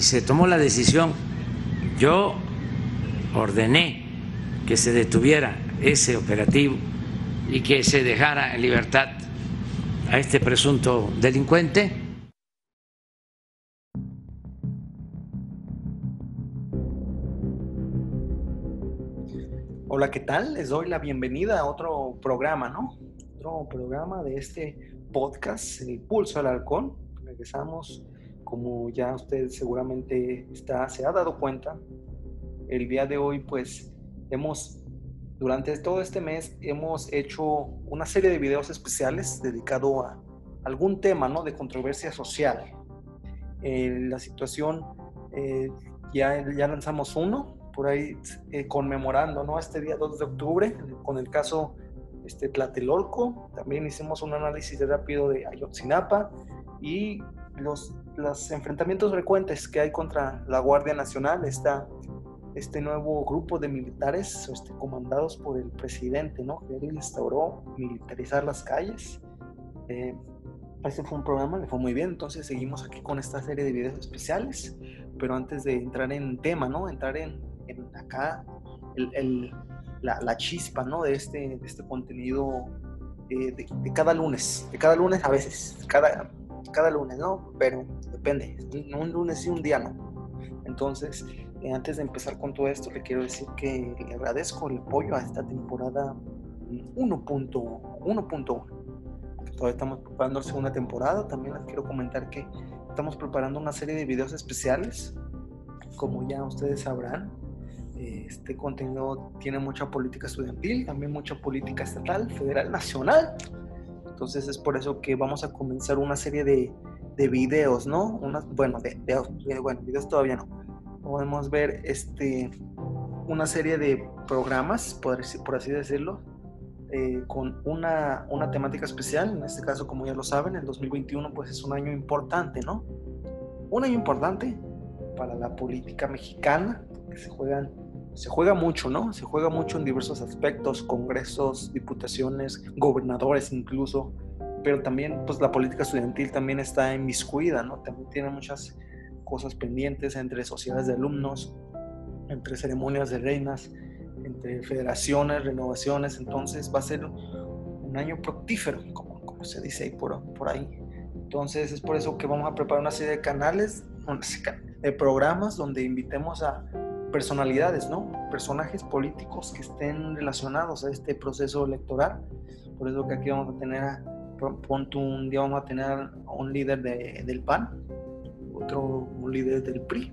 y se tomó la decisión. Yo ordené que se detuviera ese operativo y que se dejara en libertad a este presunto delincuente. Hola, ¿qué tal? Les doy la bienvenida a otro programa, ¿no? Otro programa de este podcast, El Pulso al Halcón. Regresamos, como ya usted seguramente está, se ha dado cuenta, el día de hoy pues hemos durante todo este mes hemos hecho una serie de videos especiales dedicado a algún tema ¿no? de controversia social. Eh, la situación, eh, ya, ya lanzamos uno, por ahí eh, conmemorando ¿no? este día 2 de octubre, con el caso este, Tlatelolco. También hicimos un análisis rápido de Ayotzinapa y los, los enfrentamientos frecuentes que hay contra la Guardia Nacional, esta este nuevo grupo de militares este, comandados por el presidente, ¿no? Que él instauró militarizar las calles. Eh, fue un programa, le fue muy bien, entonces seguimos aquí con esta serie de videos especiales, pero antes de entrar en tema, ¿no? Entrar en, acá el, la, chispa, ¿no? De este, de este contenido eh, de, cada lunes, de cada lunes a veces, cada, cada lunes, ¿no? Pero depende, un lunes y un día no. Entonces, eh, antes de empezar con todo esto, le quiero decir que le agradezco el apoyo a esta temporada 1.1. Todavía estamos preparando la segunda temporada. También les quiero comentar que estamos preparando una serie de videos especiales. Como ya ustedes sabrán, este contenido tiene mucha política estudiantil, también mucha política estatal, federal, nacional. Entonces es por eso que vamos a comenzar una serie de, de videos, ¿no? bueno, de, bueno, videos todavía no podemos ver este, una serie de programas, por, por así decirlo, eh, con una, una, temática especial. En este caso, como ya lo saben, el 2021 pues es un año importante, ¿no? Un año importante para la política mexicana, que se juegan se juega mucho, ¿no? Se juega mucho en diversos aspectos, congresos, diputaciones, gobernadores incluso, pero también pues la política estudiantil también está inmiscuida, ¿no? También tiene muchas cosas pendientes entre sociedades de alumnos, entre ceremonias de reinas, entre federaciones, renovaciones, entonces va a ser un año fructífero, como, se dice ahí por ahí. Entonces es por eso que vamos a preparar una serie de canales, de programas donde invitemos a personalidades, ¿no? Personajes políticos que estén relacionados a este proceso electoral. Por eso que aquí vamos a tener a, pronto un día vamos a tener a un líder de, del PAN, otro líder del PRI,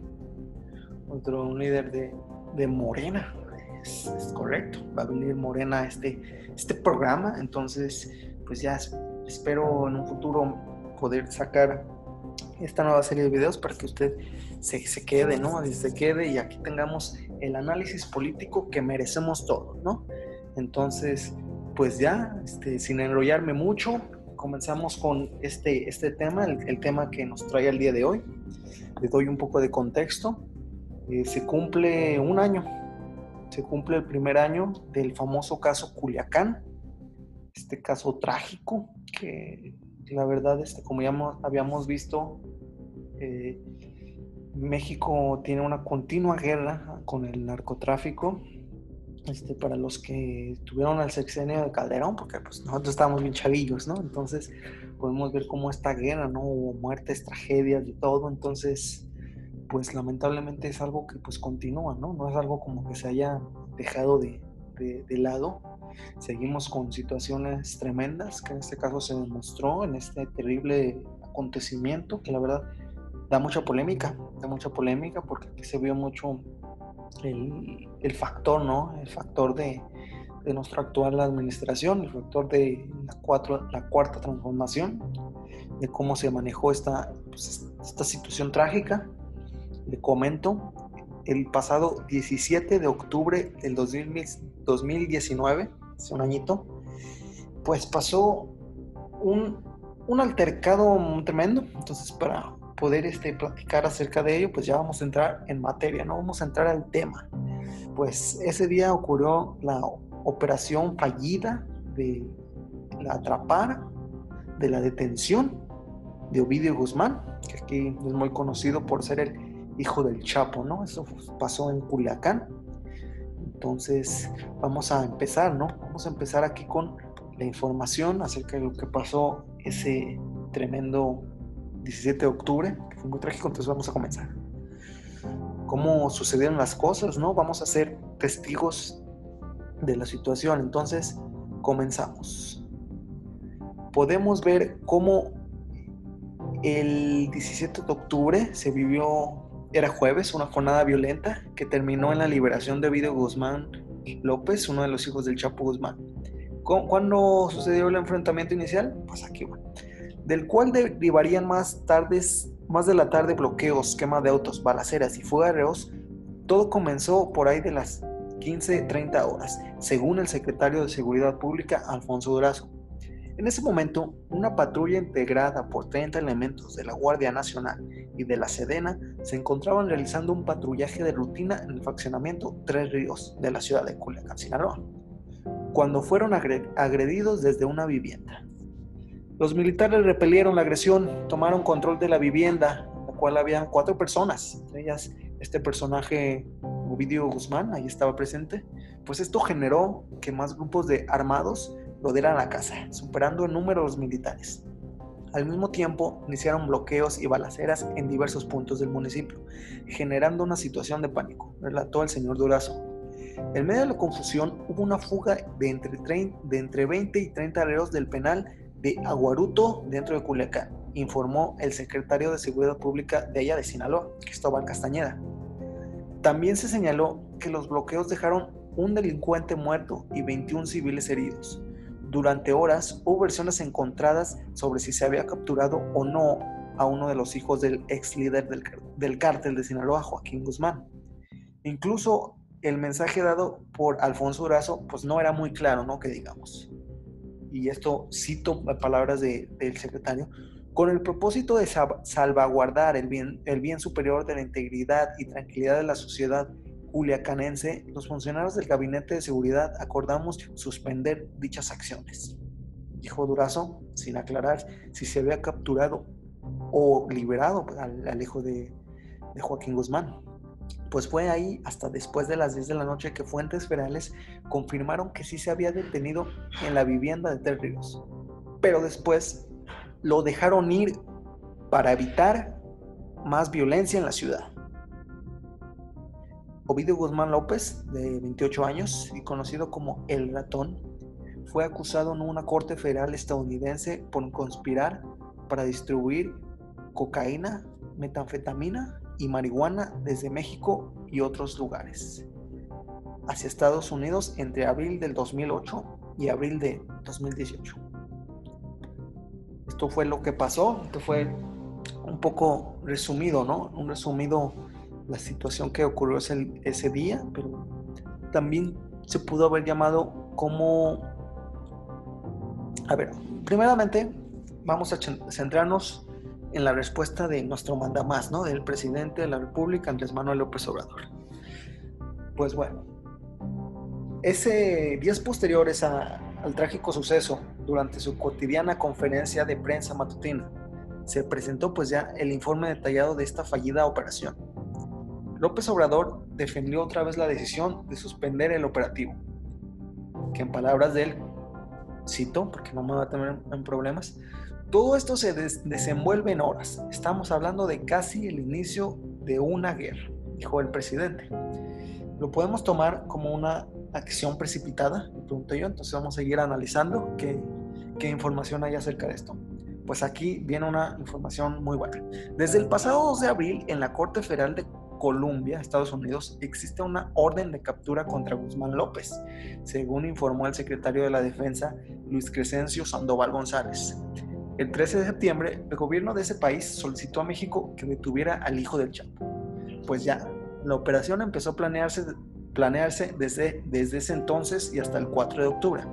otro un líder de, de Morena. Es, correcto, va a venir Morena a este, este programa, entonces pues ya espero en un futuro poder sacar esta nueva serie de videos para que usted se, se quede, ¿no? Se quede y aquí tengamos el análisis político que merecemos todos, ¿no? Entonces, pues ya, este, sin enrollarme mucho, comenzamos con este, este tema, el, tema que nos trae el día de hoy. Le doy un poco de contexto. Eh, se cumple un año, se cumple el primer año del famoso caso Culiacán, este caso trágico que la verdad, este, como ya habíamos visto, eh, México tiene una continua guerra con el narcotráfico este, para los que tuvieron el sexenio de Calderón, porque pues nosotros estábamos bien chavillos, ¿no? Entonces podemos ver cómo esta guerra, ¿no? Hubo muertes, tragedias y todo, entonces pues lamentablemente es algo que pues continúa, ¿no? No es algo como que se haya dejado de, de, lado. Seguimos con situaciones tremendas, que en este caso se demostró en este terrible acontecimiento, que la verdad da mucha polémica, da mucha polémica porque aquí se vio mucho el, factor, ¿no? El factor de, nuestra actual administración, el factor de la, cuatro, la cuarta transformación, de cómo se manejó esta, pues, esta situación trágica. Le comento, el pasado 17 de octubre del 2019, hace un añito, pues pasó un, un altercado tremendo. Entonces, para poder este, platicar acerca de ello, pues ya vamos a entrar en materia, ¿no? Vamos a entrar al tema. Pues ese día ocurrió la operación fallida de la atrapar, de la detención de Ovidio Guzmán, que aquí es muy conocido por ser el hijo del Chapo, ¿no? Eso pasó en Culiacán. Entonces, vamos a empezar, ¿no? Vamos a empezar aquí con la información acerca de lo que pasó ese tremendo 17 de octubre, que fue muy trágico, entonces vamos a comenzar. Cómo sucedieron las cosas, ¿no? Vamos a ser testigos de la situación, entonces comenzamos. Podemos ver cómo el 17 de octubre se vivió, era jueves, una jornada violenta que terminó en la liberación de Video Guzmán López, uno de los hijos del Chapo Guzmán. ¿Cuándo sucedió el enfrentamiento inicial? Pues aquí va. Del cual derivarían más tardes, más de la tarde bloqueos, quema de autos, balaceras y fuegos. Todo comenzó por ahí de las 15-30 horas, según el secretario de Seguridad Pública, Alfonso Durazo. En ese momento, una patrulla integrada por 30 elementos de la Guardia Nacional y de la Sedena se encontraban realizando un patrullaje de rutina en el fraccionamiento Tres Ríos de la ciudad de Culiacán, Sinaloa, cuando fueron agredidos desde una vivienda. Los militares repelieron la agresión, tomaron control de la vivienda, en la cual había cuatro personas, entre ellas este personaje Ovidio Guzmán, ahí estaba presente, pues esto generó que más grupos de armados rodearan la casa, superando en número los militares. Al mismo tiempo, iniciaron bloqueos y balaceras en diversos puntos del municipio, generando una situación de pánico, relató el señor Durazo. En medio de la confusión, hubo una fuga de entre, de entre 20 y 30 reos del penal de Aguaruto dentro de Culiacán, informó el secretario de Seguridad Pública de allá de Sinaloa, Cristóbal Castañeda. También se señaló que los bloqueos dejaron un delincuente muerto y 21 civiles heridos. Durante horas hubo versiones encontradas sobre si se había capturado o no a uno de los hijos del ex líder del, cártel de Sinaloa, Joaquín Guzmán. Incluso el mensaje dado por Alfonso Durazo pues no era muy claro, ¿no? Que digamos. Y esto cito palabras del secretario, con el propósito de salvaguardar el bien, el bien superior de la integridad y tranquilidad de la sociedad culiacanense, los funcionarios del Gabinete de Seguridad acordamos suspender dichas acciones. Dijo Durazo, sin aclarar si se había capturado o liberado al, hijo de, de Joaquín Guzmán. Pues fue ahí hasta después de las 10 de la noche que fuentes federales confirmaron que sí se había detenido en la vivienda de Tres Ríos. Pero después lo dejaron ir para evitar más violencia en la ciudad. Ovidio Guzmán López, de 28 años y conocido como El Ratón, fue acusado en una corte federal estadounidense por conspirar para distribuir cocaína, metanfetamina y marihuana desde México y otros lugares hacia Estados Unidos entre abril del 2008 y abril de 2018. Esto fue lo que pasó, esto fue un poco resumido, ¿no? Un resumido la situación que ocurrió ese, ese día, pero también se pudo haber llamado como... A ver, primeramente vamos a centrarnos en la respuesta de nuestro mandamás, ¿no? Del presidente de la República, Andrés Manuel López Obrador. Pues bueno, ese días posteriores al trágico suceso, durante su cotidiana conferencia de prensa matutina, se presentó pues ya el informe detallado de esta fallida operación López Obrador defendió otra vez la decisión de suspender el operativo, que en palabras de él, cito, porque no me va a tener en problemas, todo esto se desenvuelve en horas. Estamos hablando de casi el inicio de una guerra, dijo el presidente. ¿Lo podemos tomar como una acción precipitada? Me pregunto yo, entonces vamos a seguir analizando qué, qué información hay acerca de esto. Pues aquí viene una información muy buena. Desde el pasado 2 de abril, en la Corte Federal de Colombia, Estados Unidos, existe una orden de captura contra Guzmán López, según informó el secretario de la Defensa, Luis Crescencio Sandoval González. El 13 de septiembre, el gobierno de ese país solicitó a México que detuviera al hijo del Chapo. Pues ya, la operación empezó a planearse, planearse desde, desde ese entonces y hasta el 4 de octubre.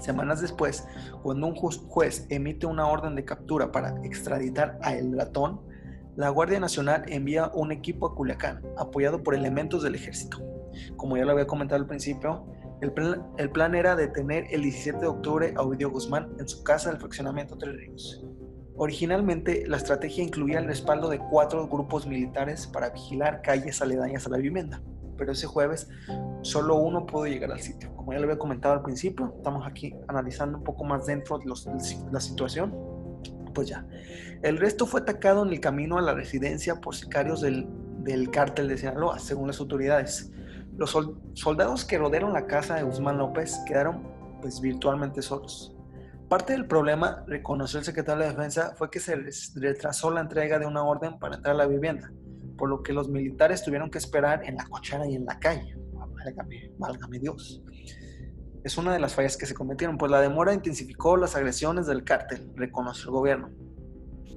Semanas después, cuando un juez emite una orden de captura para extraditar a El Ratón, la Guardia Nacional envía un equipo a Culiacán, apoyado por elementos del ejército. Como ya lo había comentado al principio, el plan, era detener el 17 de octubre a Ovidio Guzmán en su casa del fraccionamiento Tres Ríos. Originalmente, la estrategia incluía el respaldo de cuatro grupos militares para vigilar calles aledañas a la vivienda, pero ese jueves solo uno pudo llegar al sitio. Como ya lo había comentado al principio, estamos aquí analizando un poco más dentro de la situación. Pues ya, el resto fue atacado en el camino a la residencia por sicarios del, del cártel de Sinaloa, según las autoridades. Los soldados que rodearon la casa de Guzmán López quedaron pues virtualmente solos. Parte del problema, reconoció el secretario de Defensa, fue que se retrasó la entrega de una orden para entrar a la vivienda, por lo que los militares tuvieron que esperar en la cochera y en la calle. Válgame, Dios. Es una de las fallas que se cometieron, pues la demora intensificó las agresiones del cártel, reconoció el gobierno.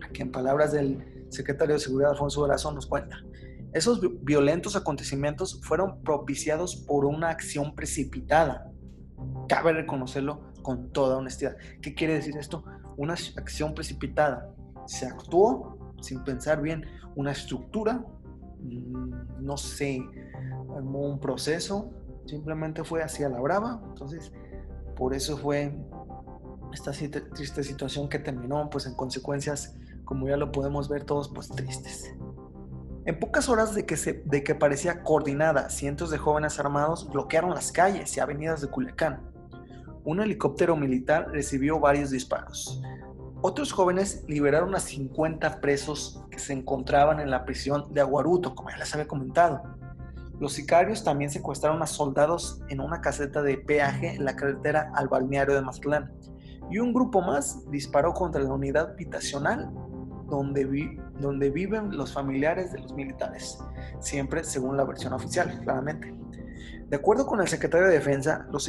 Aquí en palabras del secretario de Seguridad Alfonso Durazo nos cuenta, esos violentos acontecimientos fueron propiciados por una acción precipitada. Cabe reconocerlo con toda honestidad. ¿Qué quiere decir esto? Una acción precipitada. Se actuó sin pensar bien una estructura, mm, no sé, un proceso, simplemente fue hacia la brava. Entonces, por eso fue esta triste situación que terminó pues en consecuencias, como ya lo podemos ver todos, pues tristes. En pocas horas de que, se, de que parecía coordinada, cientos de jóvenes armados bloquearon las calles y avenidas de Culiacán un helicóptero militar recibió varios disparos. Otros jóvenes liberaron a 50 presos que se encontraban en la prisión de Aguaruto, como ya les había comentado. Los sicarios también secuestraron a soldados en una caseta de peaje en la carretera al balneario de Mazatlán. Y un grupo más disparó contra la unidad habitacional donde, donde viven los familiares de los militares, siempre según la versión oficial, claramente. De acuerdo con el secretario de Defensa, los,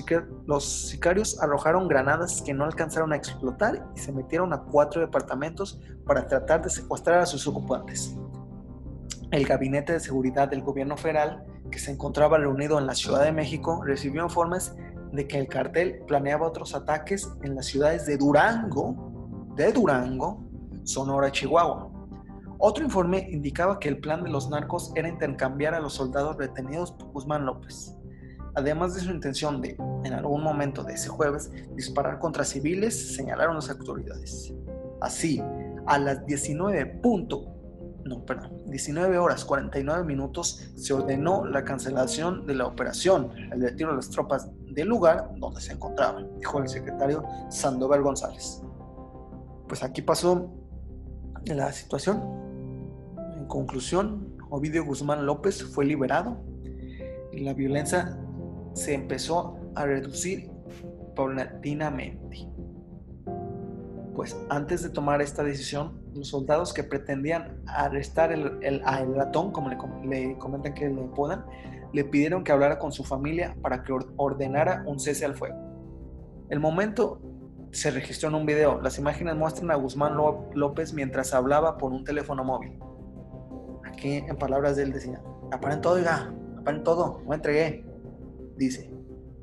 sicarios arrojaron granadas que no alcanzaron a explotar y se metieron a cuatro departamentos para tratar de secuestrar a sus ocupantes. El Gabinete de Seguridad del Gobierno Federal, que se encontraba reunido en la Ciudad de México, recibió informes de que el cartel planeaba otros ataques en las ciudades de Durango, de Durango, Sonora Chihuahua. Otro informe indicaba que el plan de los narcos era intercambiar a los soldados retenidos por Guzmán López además de su intención de, en algún momento de ese jueves, disparar contra civiles, señalaron las autoridades. Así, a las 19 no, perdón, 19 horas 49 minutos se ordenó la cancelación de la operación, el retiro de las tropas del lugar donde se encontraban, dijo el secretario Sandoval González. Pues aquí pasó la situación. En conclusión, Ovidio Guzmán López fue liberado y la violencia se empezó a reducir paulatinamente. Pues antes de tomar esta decisión, los soldados que pretendían arrestar el, el, ratón, como le, comentan que le puedan, le pidieron que hablara con su familia para que ordenara un cese al fuego. El momento se registró en un video. Las imágenes muestran a Guzmán López mientras hablaba por un teléfono móvil. Aquí, en palabras de él, decía: Aparen todo, oiga, aparen todo, no entregué dice,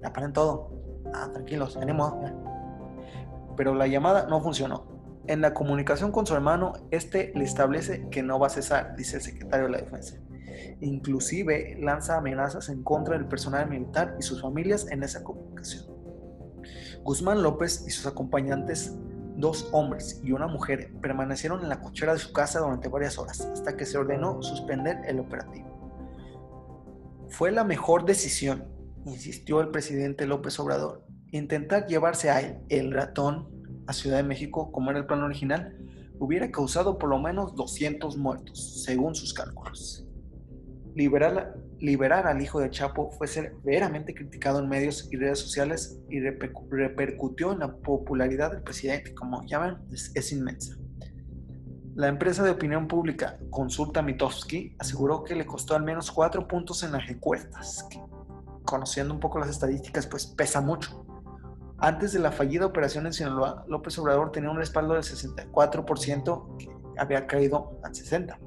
ya paren todo, ah, tranquilos, tenemos. Pero la llamada no funcionó. En la comunicación con su hermano, este le establece que no va a cesar, dice el secretario de la Defensa. Inclusive lanza amenazas en contra del personal militar y sus familias en esa comunicación. Guzmán López y sus acompañantes, dos hombres y una mujer, permanecieron en la cochera de su casa durante varias horas hasta que se ordenó suspender el operativo. Fue la mejor decisión insistió el presidente López Obrador, intentar llevarse a el ratón, a Ciudad de México, como era el plan original, hubiera causado por lo menos 200 muertos, según sus cálculos. Liberar, liberar al hijo de Chapo fue severamente criticado en medios y redes sociales y repercutió en la popularidad del presidente, como llaman, es, es inmensa. La empresa de opinión pública Consulta Mitofsky aseguró que le costó al menos cuatro puntos en las encuestas, conociendo un poco las estadísticas, pues pesa mucho. Antes de la fallida operación en Sinaloa, López Obrador tenía un respaldo del 64% que había caído al 60%.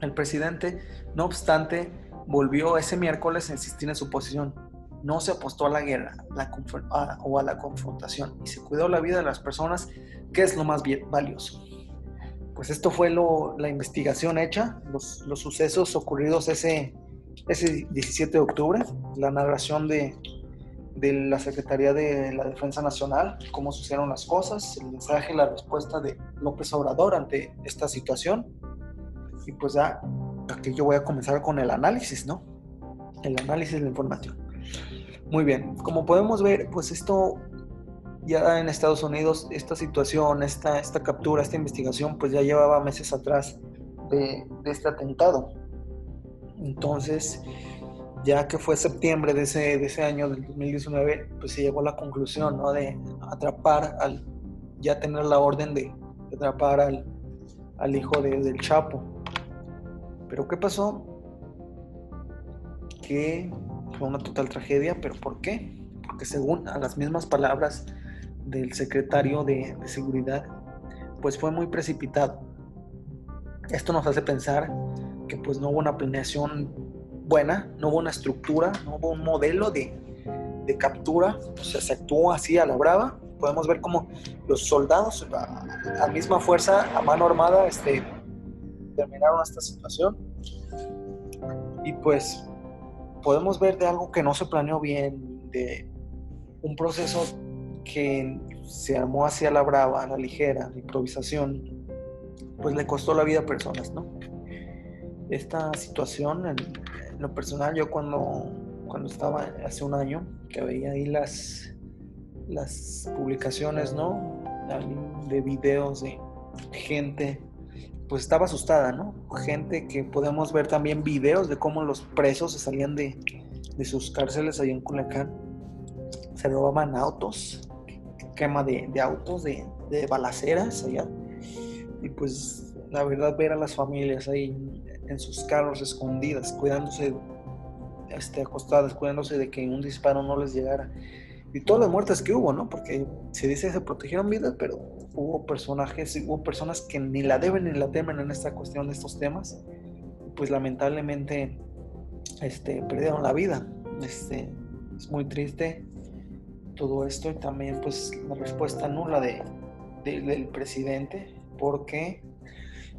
El presidente, no obstante, volvió ese miércoles a insistir en su posición. No se apostó a la guerra o a la confrontación y se cuidó la vida de las personas, que es lo más valioso. Pues esto fue la investigación hecha, los, los sucesos ocurridos ese ese 17 de octubre, la narración de, de la Secretaría de la Defensa Nacional, cómo sucedieron las cosas, el mensaje, la respuesta de López Obrador ante esta situación. Y pues ya, aquí yo voy a comenzar con el análisis, ¿no? El análisis de la información. Muy bien, como podemos ver, pues esto ya en Estados Unidos, esta situación, esta, esta captura, esta investigación, pues ya llevaba meses atrás de, de este atentado. Entonces, ya que fue septiembre de ese, de ese año, del 2019, pues se llegó a la conclusión, ¿no? De atrapar al, ya tener la orden de, atrapar al, al hijo del Chapo. Pero ¿qué pasó? Que fue una total tragedia, pero ¿por qué? Porque según a las mismas palabras del secretario de, de seguridad, pues fue muy precipitado. Esto nos hace pensar que pues no hubo una planeación buena, no hubo una estructura, no hubo un modelo de, de captura, o sea, se actuó así a la brava. Podemos ver cómo los soldados, a, misma fuerza, a mano armada, este, terminaron esta situación. Y pues podemos ver de algo que no se planeó bien, de un proceso que se armó hacia la brava, a la ligera, la improvisación, pues le costó la vida a personas, ¿no? Esta situación, lo personal, yo cuando, cuando estaba hace un año, que veía ahí las, las publicaciones, ¿no? De videos de gente, pues estaba asustada, ¿no? Gente que podemos ver también videos de cómo los presos se salían de, de sus cárceles allá en Culiacán. Se robaban autos, quema de, autos, de balaceras allá. Y pues la verdad ver a las familias ahí en sus carros escondidas, cuidándose, este, acostadas, cuidándose de que un disparo no les llegara. Y todas las muertes que hubo, ¿no? Porque se dice que se protegieron vidas, pero hubo personajes, hubo personas que ni la deben ni la temen en esta cuestión de estos temas. Pues lamentablemente este, perdieron la vida. Este, es muy triste todo esto y también pues la respuesta nula de, del presidente porque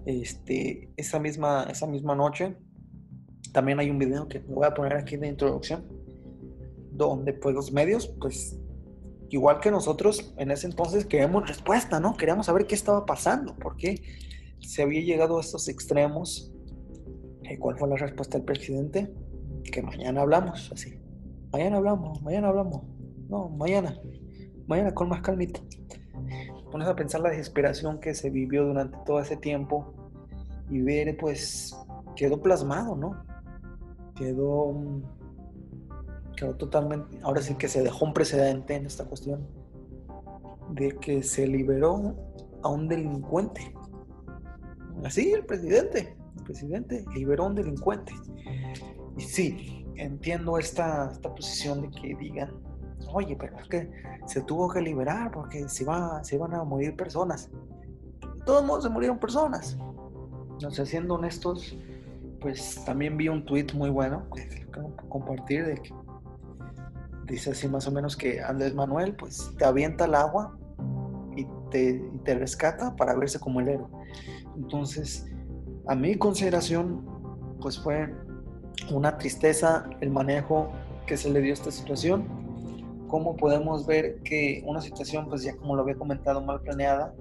este, esa, misma, esa misma noche también hay un video que voy a poner aquí de introducción, donde pues los medios, pues igual que nosotros en ese entonces queríamos respuesta, ¿no? Queríamos saber qué estaba pasando, por qué se había llegado a estos extremos. ¿Y ¿Cuál fue la respuesta del presidente? Que mañana hablamos, así. Mañana hablamos, mañana hablamos. No, mañana. Mañana con más calmita pones a pensar la desesperación que se vivió durante todo ese tiempo y ver, pues, quedó plasmado, ¿no? Quedó, quedó totalmente, ahora sí que se dejó un precedente en esta cuestión de que se liberó a un delincuente. Así, el presidente, el presidente liberó a un delincuente. Y sí, entiendo esta, esta posición de que digan, oye, pero es que se tuvo que liberar porque se, va, se iban a morir personas. De todos modos se murieron personas. No sé, siendo honestos, pues también vi un tweet muy bueno que compartir de que dice así más o menos que Andrés Manuel pues te avienta al agua y te, te rescata para verse como el héroe. Entonces, a mi consideración, pues fue una tristeza el manejo que se le dio a esta situación cómo podemos ver que una situación, pues ya como lo había comentado, mal planeada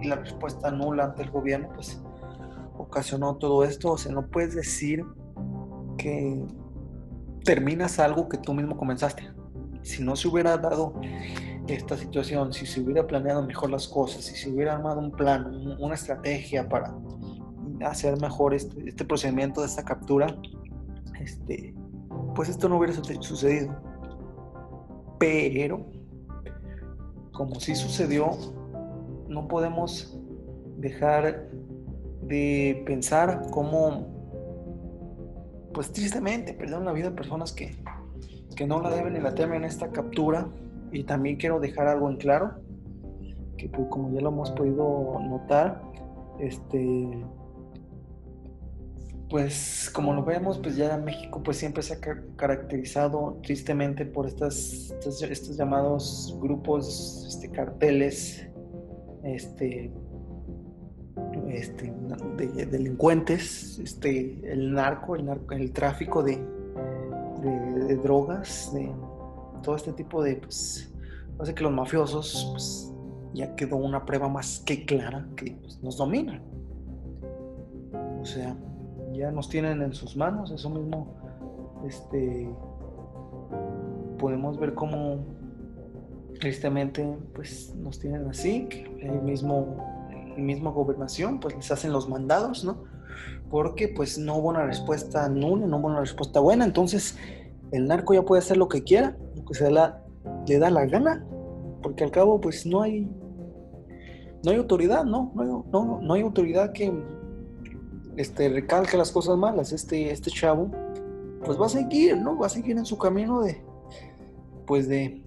y la respuesta nula ante el gobierno, pues ocasionó todo esto. O sea, no puedes decir que terminas algo que tú mismo comenzaste. Si no se hubiera dado esta situación, si se hubiera planeado mejor las cosas, si se hubiera armado un plan, una estrategia para hacer mejor este, este procedimiento de esta captura, este, pues esto no hubiera sucedido. Pero, como sí sucedió, no podemos dejar de pensar cómo, pues tristemente, perdieron la vida de personas que, que no la deben ni la temen en esta captura. Y también quiero dejar algo en claro, que pues, como ya lo hemos podido notar, este, pues como lo vemos, pues ya México pues siempre se ha caracterizado tristemente por estas, estos, llamados grupos, este, carteles, este, este, de, delincuentes, este, el narco, el, narco, el tráfico de, de, drogas, de, todo este tipo de, pues, hace que los mafiosos, pues, ya quedó una prueba más que clara que pues, nos dominan. O sea, ya nos tienen en sus manos, eso mismo, este, podemos ver cómo tristemente, pues, nos tienen así, que el mismo, mismo gobernación, pues, les hacen los mandados, ¿no? Porque, pues, no hubo una respuesta nula, no hubo una respuesta buena, entonces, el narco ya puede hacer lo que quiera, lo que se la, le da la gana, porque al cabo pues no hay no hay autoridad, ¿no? No, no, no hay autoridad que este, recalque las cosas malas. Este, este chavo, pues va a seguir, ¿no? Va a seguir en su camino de, pues de,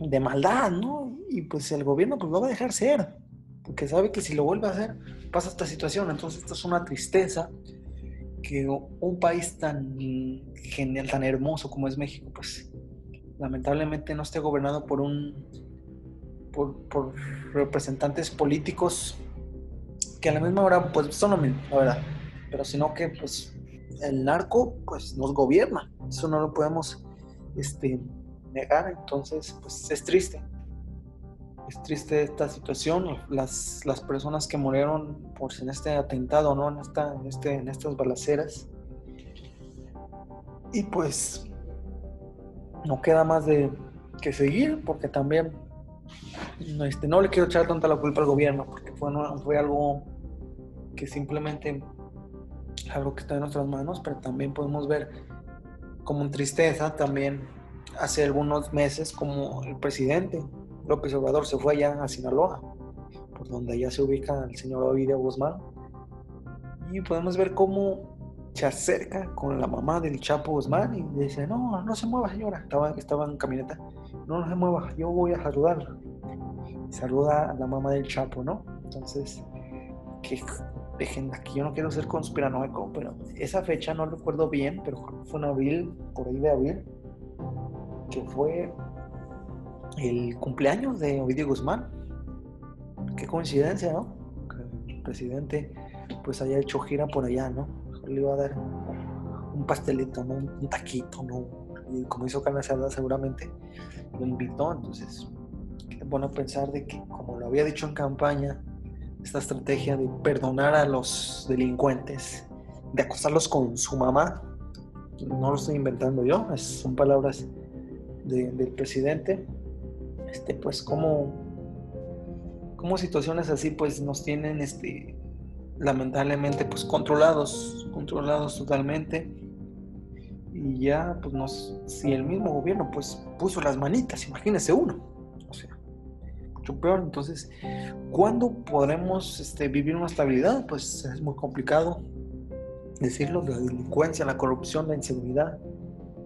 de maldad, ¿no? Y pues el gobierno pues lo va a dejar ser, porque sabe que si lo vuelve a hacer, pasa esta situación. Entonces esto es una tristeza que un país tan genial, tan hermoso como es México, pues lamentablemente no esté gobernado por un por, representantes políticos que a la misma hora pues son lo mismo, la verdad, pero sino que pues el narco pues nos gobierna, eso no lo podemos este, negar, entonces pues es triste, es triste esta situación, las, las personas que murieron por en este atentado, ¿no? En, esta, en, este, en estas balaceras. Y pues no queda más de que seguir, porque también no, este, no le quiero echar tanta la culpa al gobierno, porque fue, fue algo que simplemente algo que está en nuestras manos, pero también podemos ver como en tristeza también hace algunos meses como el presidente López Obrador se fue allá a Sinaloa, por donde ya se ubica el señor Ovidio Guzmán, y podemos ver cómo se acerca con la mamá del Chapo Guzmán y dice, no, no se mueva señora, estaba, estaba en camioneta, no, no se mueva, yo voy a saludarla. Saluda a la mamá del Chapo, ¿no? Entonces, que dejen aquí, yo no quiero ser conspiranoico, pero esa fecha no recuerdo bien, pero fue en abril, por ahí de abril, que fue el cumpleaños de Ovidio Guzmán. Qué coincidencia, ¿no? Que el presidente pues haya hecho gira por allá, ¿no? le iba a dar un pastelito, ¿no? un taquito, ¿no? Y como hizo carne seguramente lo invitó. Entonces, es bueno pensar de que, como lo había dicho en campaña, esta estrategia de perdonar a los delincuentes, de acostarlos con su mamá, no lo estoy inventando yo, son palabras del presidente. Este, pues, como, como situaciones así, pues nos tienen este, lamentablemente pues controlados, controlados totalmente. Y ya pues nos, si el mismo gobierno pues puso las manitas, imagínese uno, mucho peor. Entonces, ¿cuándo podremos este, vivir una estabilidad? Pues es muy complicado decirlo, la delincuencia, la corrupción, la inseguridad,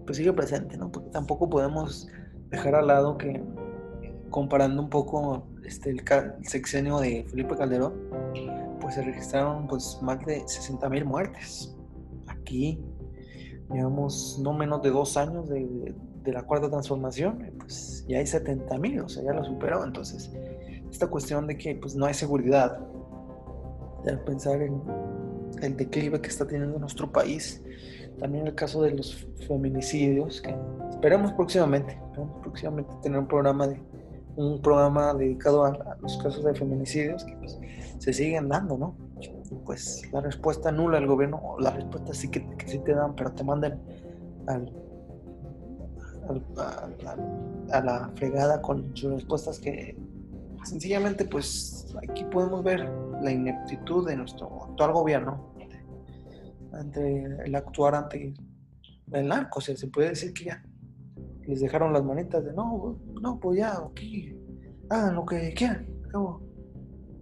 pues sigue presente, ¿no? Porque tampoco podemos dejar al lado que comparando un poco este, el sexenio de Felipe Calderón, pues se registraron pues más de 60 mil muertes. Aquí llevamos no menos de dos años de, la cuarta transformación, pues ya hay 70 mil, o sea, ya lo superó. Entonces, esta cuestión de que pues no hay seguridad, de pensar en el declive que está teniendo nuestro país, también el caso de los feminicidios, que esperemos próximamente, próximamente tener un programa de un programa dedicado a, los casos de feminicidios que pues, se siguen dando, ¿no? Pues la respuesta nula del gobierno, la respuesta sí que, sí te dan, pero te mandan al, a la fregada con sus respuestas que sencillamente pues aquí podemos ver la ineptitud de nuestro actual gobierno ante el actuar ante el narco, o sea, se puede decir que ya les dejaron las manitas de no, no, pues ya, aquí, hagan lo que quieran, acabo.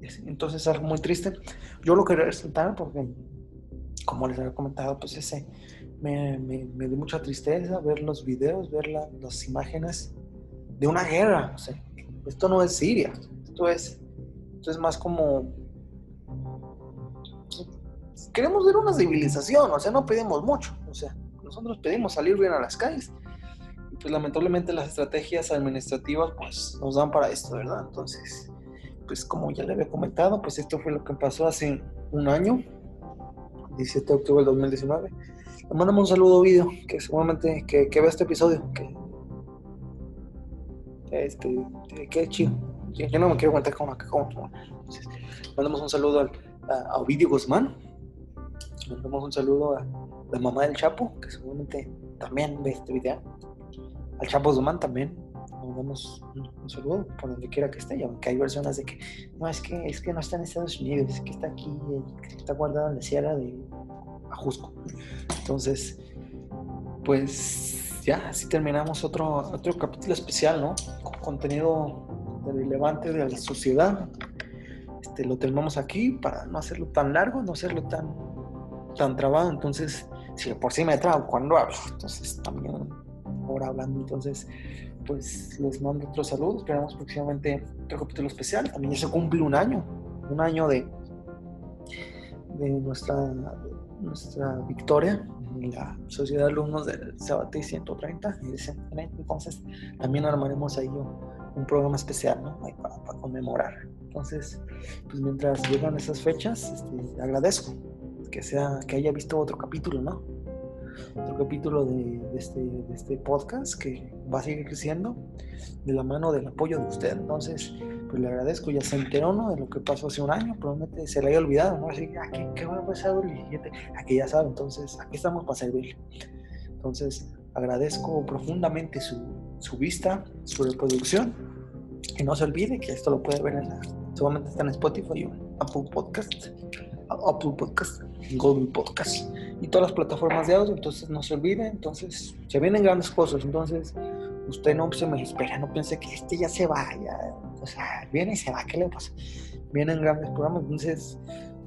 Entonces es algo muy triste. Yo lo quería resaltar porque, como les había comentado, pues ese me, me, me dio mucha tristeza ver los videos, ver las imágenes de una guerra. Esto no es Siria, esto es, esto es más como... Queremos ver una civilización, o sea, no pedimos mucho, o sea, nosotros pedimos salir bien a las calles pues lamentablemente las estrategias administrativas pues nos dan para esto, ¿verdad? Entonces, pues como ya le había comentado, pues esto fue lo que pasó hace un año, 17 de octubre del 2019. Le mandamos un saludo video, que seguramente que, que vea este episodio, que Este, qué chido. Yo no me quiero contar con acá. Entonces, mandamos un saludo a, Ovidio Guzmán. Mandamos un saludo a la mamá del Chapo, que seguramente también ve este video. Al Chapo Guzmán también. Mandamos un, saludo por donde quiera que esté. Ya que hay versiones de que no, es que, es que no está en Estados Unidos, es que está aquí, que está guardado en la sierra de Ajusco. Entonces, pues ya, así terminamos otro, otro capítulo especial, ¿no? Con contenido relevante de la sociedad. Este, lo terminamos aquí para no hacerlo tan largo, no hacerlo tan, tan trabado. Entonces, si por sí me trabo cuando hablo, entonces también ahora hablando, entonces, pues les mando otro saludo. Esperamos próximamente otro capítulo especial. También ya se cumple un año, un año de, de nuestra, nuestra victoria en la Sociedad de Alumnos del Sabati 130. Entonces, también armaremos ahí un programa especial, ¿no? para, conmemorar. Entonces, pues mientras llegan esas fechas, este, agradezco que, sea, que haya visto otro capítulo, ¿no? Otro capítulo de, este, de este podcast que va a seguir creciendo de la mano del apoyo de usted. Entonces, pues le agradezco, ya se enteró, ¿no? De lo que pasó hace un año, probablemente se le haya olvidado, ¿no? Así, ¿a qué, qué va a pasar Aquí ya sabe, entonces, aquí estamos para servirle. Entonces, agradezco profundamente su, su vista, su reproducción. Y no se olvide que esto lo puede ver en la, solamente está en Spotify Apple Podcast, Apple Podcast, Google Podcast y todas las plataformas de audio. Entonces no se olvide, entonces se vienen grandes cosas. Entonces usted no se me espera, no piense que este ya se vaya, o sea, viene y se va, ¿qué le pasa? Vienen grandes programas, entonces,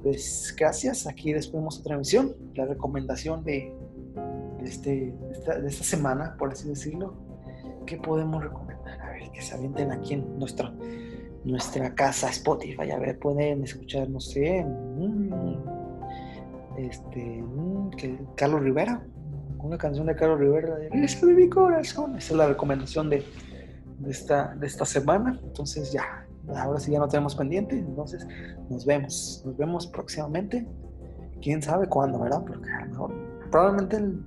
pues gracias, aquí despedimos otra emisión, la recomendación de, este, de esta semana, por así decirlo, ¿qué podemos recomendar? A ver, que se avienten aquí en nuestra, nuestra casa Spotify. A ver, pueden escuchar, no sé, este, que Carlos Rivera, una canción de Carlos Rivera de de mi corazón. Esa es la recomendación de, de, esta, de esta semana. Entonces ya, ahora sí ya no tenemos pendiente. Entonces nos vemos, nos vemos próximamente. Quién sabe cuándo, ¿verdad? Porque a lo mejor, probablemente, el,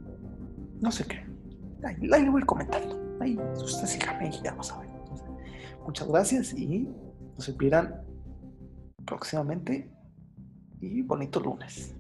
no sé qué. Ahí, ahí, voy comentando. Ahí, usted sígame y ya vamos a ver. muchas gracias y nos esperan próximamente. Y bonito lunes.